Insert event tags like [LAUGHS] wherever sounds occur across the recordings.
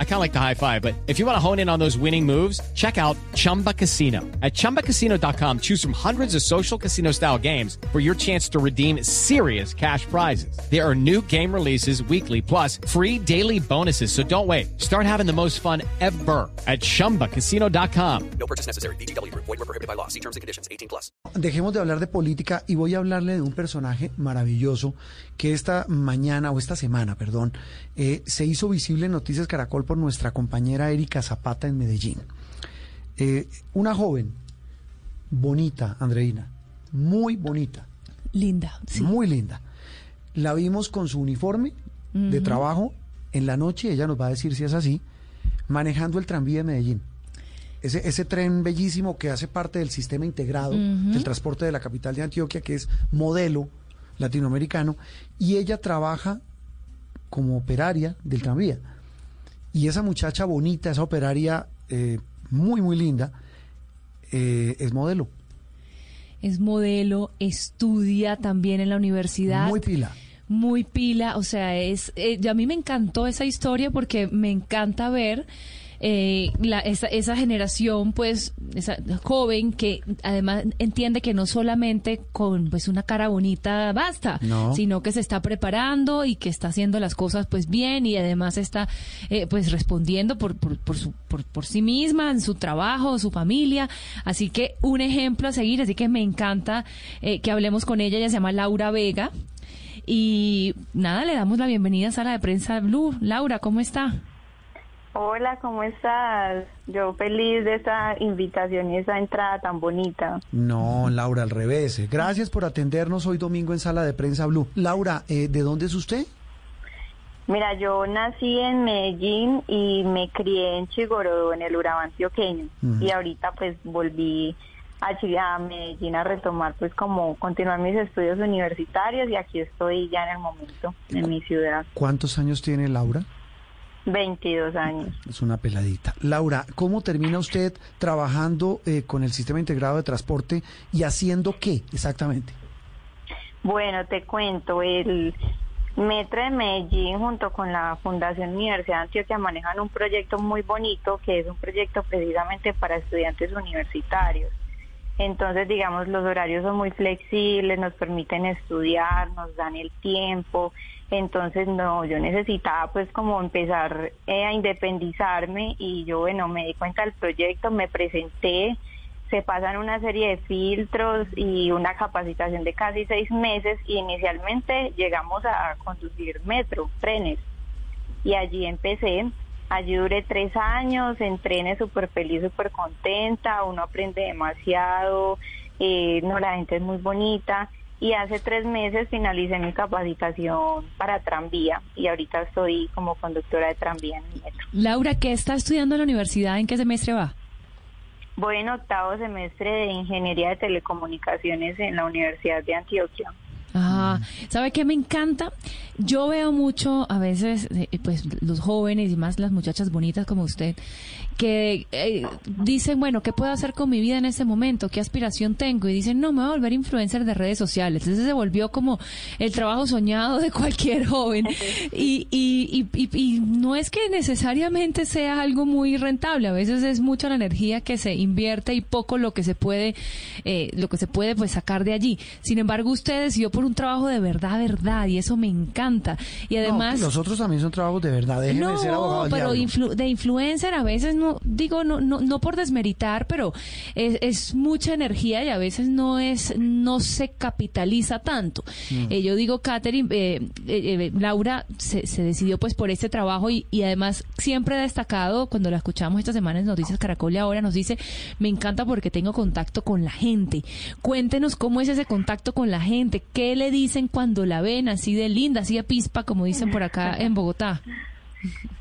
I kind of like the high five, but if you want to hone in on those winning moves, check out Chumba Casino. At ChumbaCasino.com, choose from hundreds of social casino style games for your chance to redeem serious cash prizes. There are new game releases weekly, plus free daily bonuses. So don't wait. Start having the most fun ever at ChumbaCasino.com. No purchase necessary. BGW. Void were prohibited by law. See terms and conditions. 18 plus. Dejemos de hablar de política y voy a hablarle de un personaje maravilloso que esta mañana o esta semana, perdón, eh, se hizo visible en Noticias Caracol por nuestra compañera Erika Zapata en Medellín. Eh, una joven, bonita, Andreina, muy bonita, Linda, sí. muy linda. La vimos con su uniforme de trabajo en la noche, ella nos va a decir si es así, manejando el tranvía de Medellín. Ese, ese tren bellísimo que hace parte del sistema integrado del transporte de la capital de Antioquia, que es modelo latinoamericano, y ella trabaja como operaria del tranvía. Y esa muchacha bonita, esa operaria eh, muy, muy linda, eh, es modelo, Es modelo, estudia también en la universidad. muy pila. Muy pila, o sea, es eh, a mí me encantó esa historia porque me encanta ver eh, la, esa, esa generación, pues, esa joven que además entiende que no solamente con pues una cara bonita basta, No. sino que se está preparando y que está haciendo las cosas pues bien y además está eh, pues respondiendo por, por, por, su, por, por sí misma, en su trabajo, su familia. Así que un ejemplo a seguir, así que me encanta eh, que hablemos con ella, ella se llama Laura Vega. Y nada, le damos la bienvenida a Sala de Prensa Blue. Laura, ¿cómo está? Hola, ¿cómo estás? Yo feliz de esa invitación y esa entrada tan bonita. No, Laura, al revés. Gracias por atendernos hoy domingo en Sala de Prensa Blue. Laura, eh, ¿de dónde es usted? Mira, yo nací en Medellín y me crié en Chigorodó, en el Urabá antioqueño. Y ahorita pues volví a, a Medellín a retomar pues como continuar mis estudios universitarios y aquí estoy ya en el momento, en mi ciudad. ¿Cuántos años tiene Laura? 22 años. Es una peladita. Laura, ¿cómo termina usted trabajando eh, con el sistema integrado de transporte y haciendo qué exactamente? Bueno, te cuento, el Metro de Medellín junto con la Fundación Universidad de Antioquia manejan un proyecto muy bonito que es un proyecto precisamente para estudiantes universitarios. Entonces, digamos, los horarios son muy flexibles, nos permiten estudiar, nos dan el tiempo. Entonces, no, yo necesitaba pues como empezar eh, a independizarme y yo, bueno, me di cuenta del proyecto, me presenté, se pasan una serie de filtros y una capacitación de casi seis meses y inicialmente llegamos a conducir metro, trenes y allí empecé. Allí duré tres años, en trenes súper feliz, súper contenta, uno aprende demasiado, eh, no, la gente es muy bonita y hace tres meses finalicé mi capacitación para tranvía y ahorita estoy como conductora de tranvía en el metro. Laura, ¿qué está estudiando en la universidad? ¿En qué semestre va? Voy en octavo semestre de Ingeniería de Telecomunicaciones en la Universidad de Antioquia. Ah, ¿sabe qué me encanta? Yo veo mucho a veces, eh, pues los jóvenes y más las muchachas bonitas como usted, que eh, dicen, bueno, ¿qué puedo hacer con mi vida en este momento? ¿Qué aspiración tengo? Y dicen, no, me voy a volver influencer de redes sociales. Entonces se volvió como el trabajo soñado de cualquier joven. [LAUGHS] Y, y, y, y- y no es que necesariamente sea algo muy rentable. A veces es mucha la energía que se invierte y poco lo que se puede, eh, lo que se puede pues sacar de allí. Sin embargo, usted decidió por un trabajo de verdad, verdad, y eso me encanta. Y además. No, los otros también son trabajos de verdad. Déjeme No, ser abogado del pero influ- de influencer a veces no, digo, no, no, no por desmeritar, pero es, es mucha energía y a veces no es, no se capitaliza tanto. Mm. Eh, yo digo, Catherine, eh, eh, eh, Laura se, se decidió pues por este trabajo y, y además siempre ha destacado, cuando la escuchamos esta semana en Noticias Caracol y ahora nos dice, me encanta porque tengo contacto con la gente. Cuéntenos cómo es ese contacto con la gente, qué le dicen cuando la ven así de linda, así de pispa, como dicen por acá en Bogotá. [LAUGHS]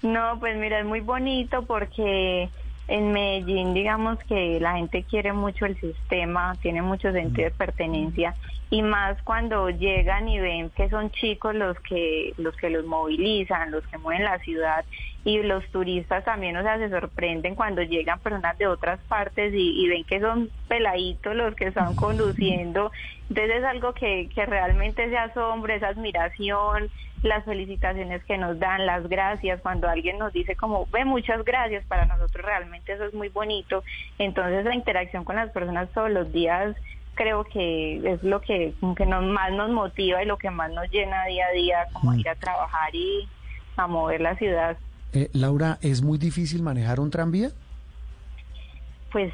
No, pues mira, es muy bonito porque En Medellín, digamos que la gente quiere mucho el sistema, tiene mucho sentido de pertenencia y más cuando llegan y ven que son chicos los que los que los movilizan, los que mueven la ciudad y los turistas también, o sea, se sorprenden cuando llegan personas de otras partes y, y ven que son peladitos los que están conduciendo. Entonces es algo que, que realmente se asombra, esa admiración, las felicitaciones que nos dan, las gracias, cuando alguien nos dice como, ve, muchas gracias, para nosotros realmente eso es muy bonito. Entonces la interacción con las personas todos los días creo que es lo que, como que nos, más nos motiva y lo que más nos llena día a día, como ir a trabajar y a mover la ciudad. Eh, Laura, ¿es muy difícil manejar un tranvía? Pues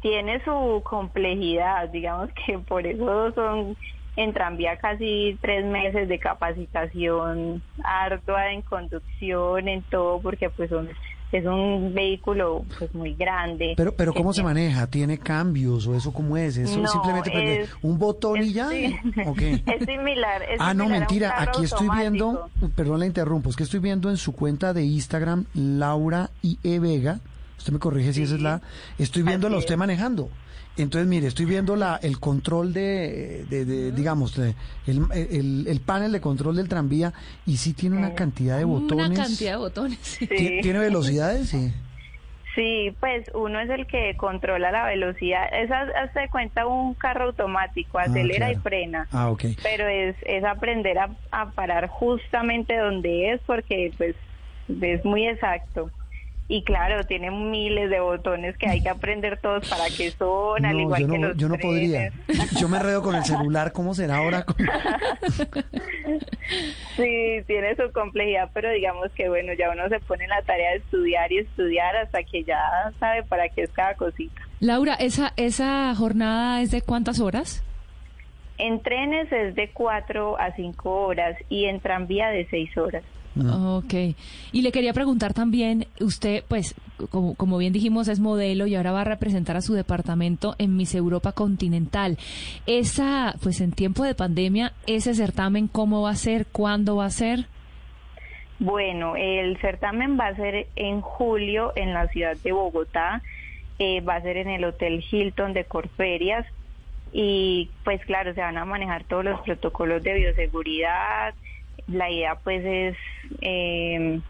tiene su complejidad, digamos que por eso son en tranvía casi tres meses de capacitación ardua en conducción, en todo, porque pues son, es un vehículo pues muy grande. Pero, pero ¿cómo se maneja? ¿Tiene cambios o eso cómo es? ¿Eso No, simplemente es- un botón y ya? sí. [LAUGHS] Es similar. es Ah, no, similar mentira. Aquí estoy viendo, perdón, la interrumpo, es que estoy viendo en su cuenta de Instagram, Laura IE Vega. Usted me corrige si esa es la. Estoy viéndola a Así usted es. manejando. Entonces, mire, estoy viendo la, el control de, de, de, digamos, de- el, el, el panel de control del tranvía y sí tiene una cantidad de botones. Una cantidad de botones. sí. Sí. ¿Tie- ¿Tiene velocidades? Sí. Sí, pues uno es el que controla la velocidad. Es, haz- hazte de cuenta un carro automático, acelera y claro. frena. Ah, ok. Pero es, es aprender a, a parar justamente donde es porque pues es muy exacto. Y claro, tiene miles de botones que hay que aprender todos para qué son, al No, igual yo que no, los yo no podría. frenes. Yo me enredo con el celular, ¿cómo será ahora? [LAUGHS] Sí, tiene su complejidad, pero digamos que bueno, ya uno se pone en la tarea de estudiar y estudiar hasta que ya sabe para qué es cada cosita. Laura, ¿esa, ¿esa jornada es de cuántas horas? En trenes es de 4 a 5 horas y en tranvía de 6 horas. Ok. Y le quería preguntar también, usted, pues, como, como bien dijimos, es modelo y ahora va a representar a su departamento en Miss Europa Continental. Esa, pues en tiempo de pandemia, ese certamen, ¿cómo va a ser? ¿Cuándo va a ser? Bueno, el certamen va a ser en julio en la ciudad de Bogotá, eh, va a ser en el Hotel Hilton de Corferias y pues claro, se van a manejar todos los protocolos de bioseguridad. La idea pues es eh,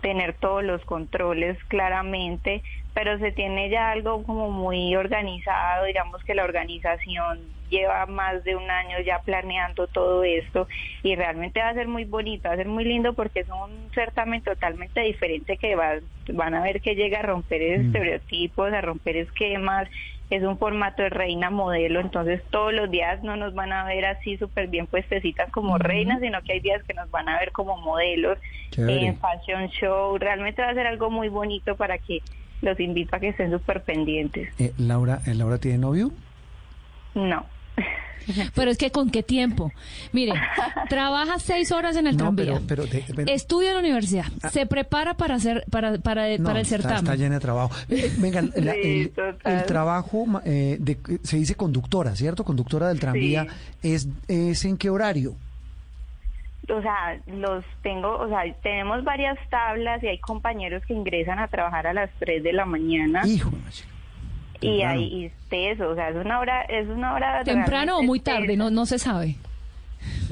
tener todos los controles claramente, pero se tiene ya algo como muy organizado, digamos que la organización lleva más de un año ya planeando todo esto y realmente va a ser muy bonito, va a ser muy lindo porque es un certamen totalmente diferente que va, van a ver que llega a romper estereotipos, a romper esquemas, es un formato de reina modelo, entonces todos los días no nos van a ver así súper bien puestecitas como reinas, sino que hay días que nos van a ver como modelos en fashion show, realmente va a ser algo muy bonito para que los invito a que estén súper pendientes. Eh, Laura, eh, ¿Laura tiene novio? No. Pero es que ¿con qué tiempo? Mire, [LAUGHS] trabaja seis horas en el No, tranvía. pero, pero, de- pero- Estudia en la universidad, se prepara para hacer para para, no, para el está- certamen. Está, llena de trabajo. Eh, venga, [LAUGHS] la- Sí, el, trabajo eh, de- se dice conductora, ¿cierto? Conductora del tranvía. ¿Es, ¿Es en qué horario? O sea, los tengo, o sea, tenemos varias tablas y hay compañeros que ingresan a trabajar a las 3 de la mañana Hijo, de la chica. y temprano. hay y eso, o sea, es una hora es una hora Temprano o muy tarde, no no se sabe.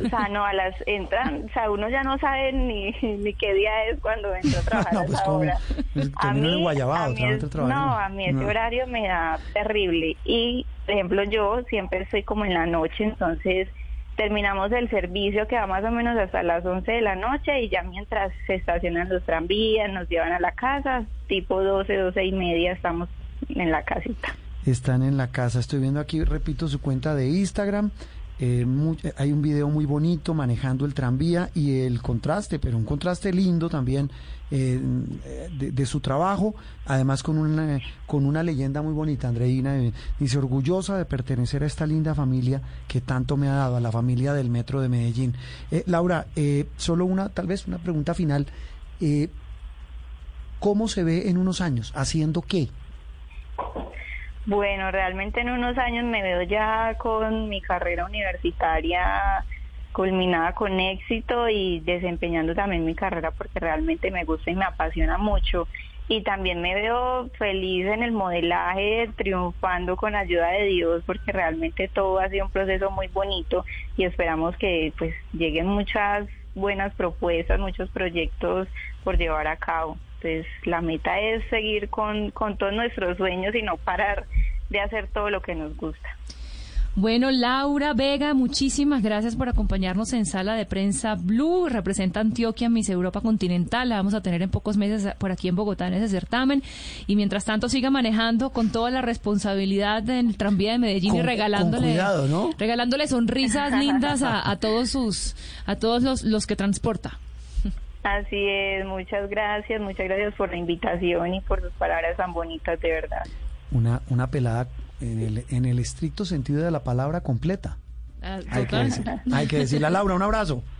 O sea, no, a las entran, o sea, uno ya no sabe ni, ni qué día es cuando entra a [LAUGHS] trabajar No, a pues, esa ¿cómo? hora. Pues, A termino en mí, Guayabao, a mí es- a no, a mí ese No. horario me da terrible. Y, por ejemplo, yo siempre estoy como en la noche, entonces terminamos el servicio que va más o menos hasta las 11 de la noche y ya mientras se estacionan los tranvías, nos llevan a la casa, tipo 12, 12 y media estamos en la casita. Están en la casa. Estoy viendo aquí, repito, su cuenta de Instagram. Eh, eh, hay un video muy bonito manejando el tranvía y el contraste, pero un contraste lindo también eh, de, su trabajo, además con una, con una leyenda muy bonita, Andreina, dice orgullosa de pertenecer a esta linda familia que tanto me ha dado, a la familia del Metro de Medellín. Laura, solo una, tal vez una pregunta final. ¿Cómo se ve en unos años? ¿Haciendo qué? Bueno, realmente en unos años me veo ya con mi carrera universitaria culminada con éxito y desempeñando también mi carrera porque realmente me gusta y me apasiona mucho. y también me veo feliz en el modelaje, triunfando con ayuda de Dios, porque realmente todo ha sido un proceso muy bonito y esperamos que pues lleguen muchas buenas propuestas, muchos proyectos por llevar a cabo. Entonces la meta es seguir con, con todos nuestros sueños y no parar de hacer todo lo que nos gusta. Bueno, Laura Vega, muchísimas gracias por acompañarnos en Sala de Prensa Blue. Representa Antioquia Miss Europa Continental. La vamos a tener en pocos meses por aquí en Bogotá en ese certamen. Y mientras tanto siga manejando con toda la responsabilidad del tranvía de Medellín y regalándole, regalándole sonrisas lindas a, todos sus, a todos los, los que transporta. Así es, muchas gracias, muchas gracias por la invitación y por sus palabras tan bonitas, de verdad. Una, una pelada en el, en el estricto sentido de la palabra completa. Ah, hay, que decir, hay que decirle a Laura un abrazo. [LAUGHS]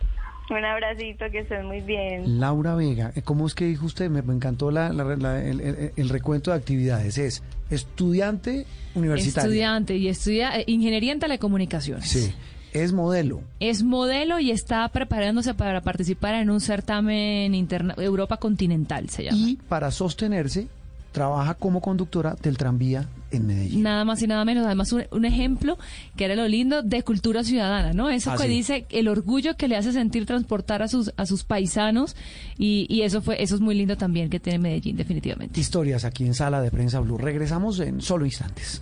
Un abracito, que estés muy bien. Laura Vega, eh, ¿cómo es que dijo usted? Me, encantó la, el, recuento de actividades. Es estudiante universitario. Estudiante y estudia eh, ingeniería en telecomunicaciones. Sí. Es modelo. Es modelo y está preparándose para participar en un certamen interna Europa continental, se llama. Y para sostenerse, trabaja como conductora del tranvía en Medellín. Nada más y nada menos. Además, un, ejemplo que era lo lindo de cultura ciudadana, ¿no? Eso que dice el orgullo que le hace sentir transportar a sus, a sus paisanos y, y, eso fue eso es muy lindo también que tiene Medellín, definitivamente. Historias aquí en Sala de Prensa Blue. Regresamos en solo instantes.